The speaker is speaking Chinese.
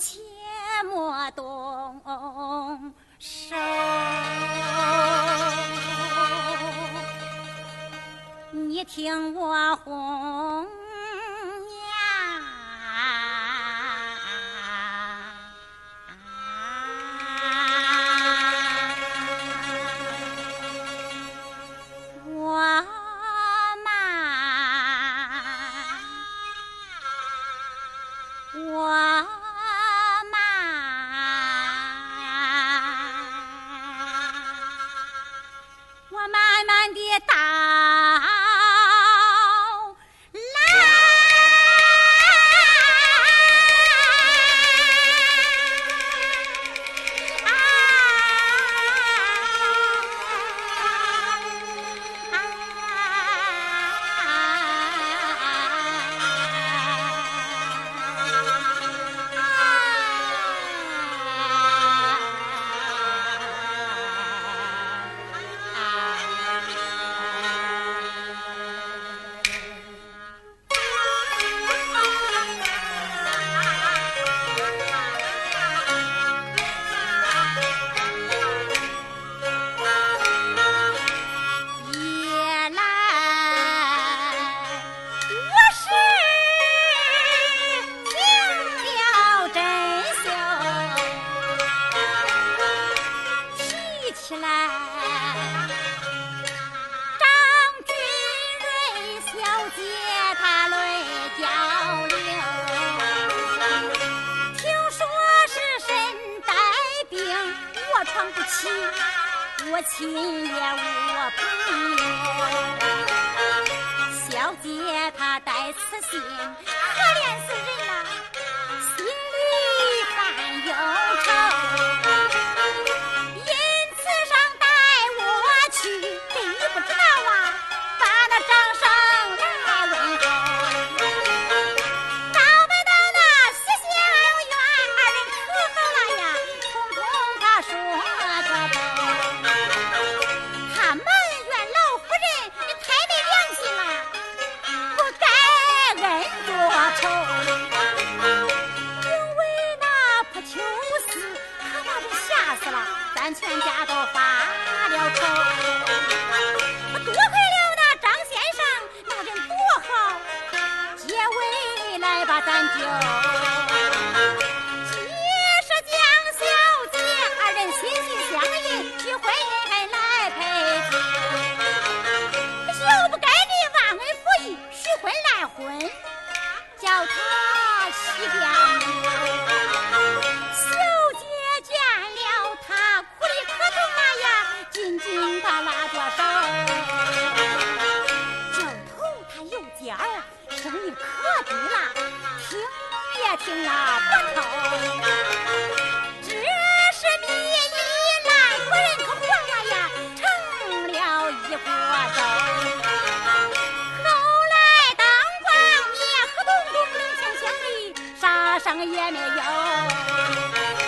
切莫动手你听我来，张君瑞小姐她泪交流，听说是身带病，我闯不起，我亲也我朋友，小姐她带此信。咱全家都发了愁。多亏了那张先生，那人多好，结为来把咱救。听啊，不透，只是一来人可呀，成了一。后来当官的的，啥声也没有。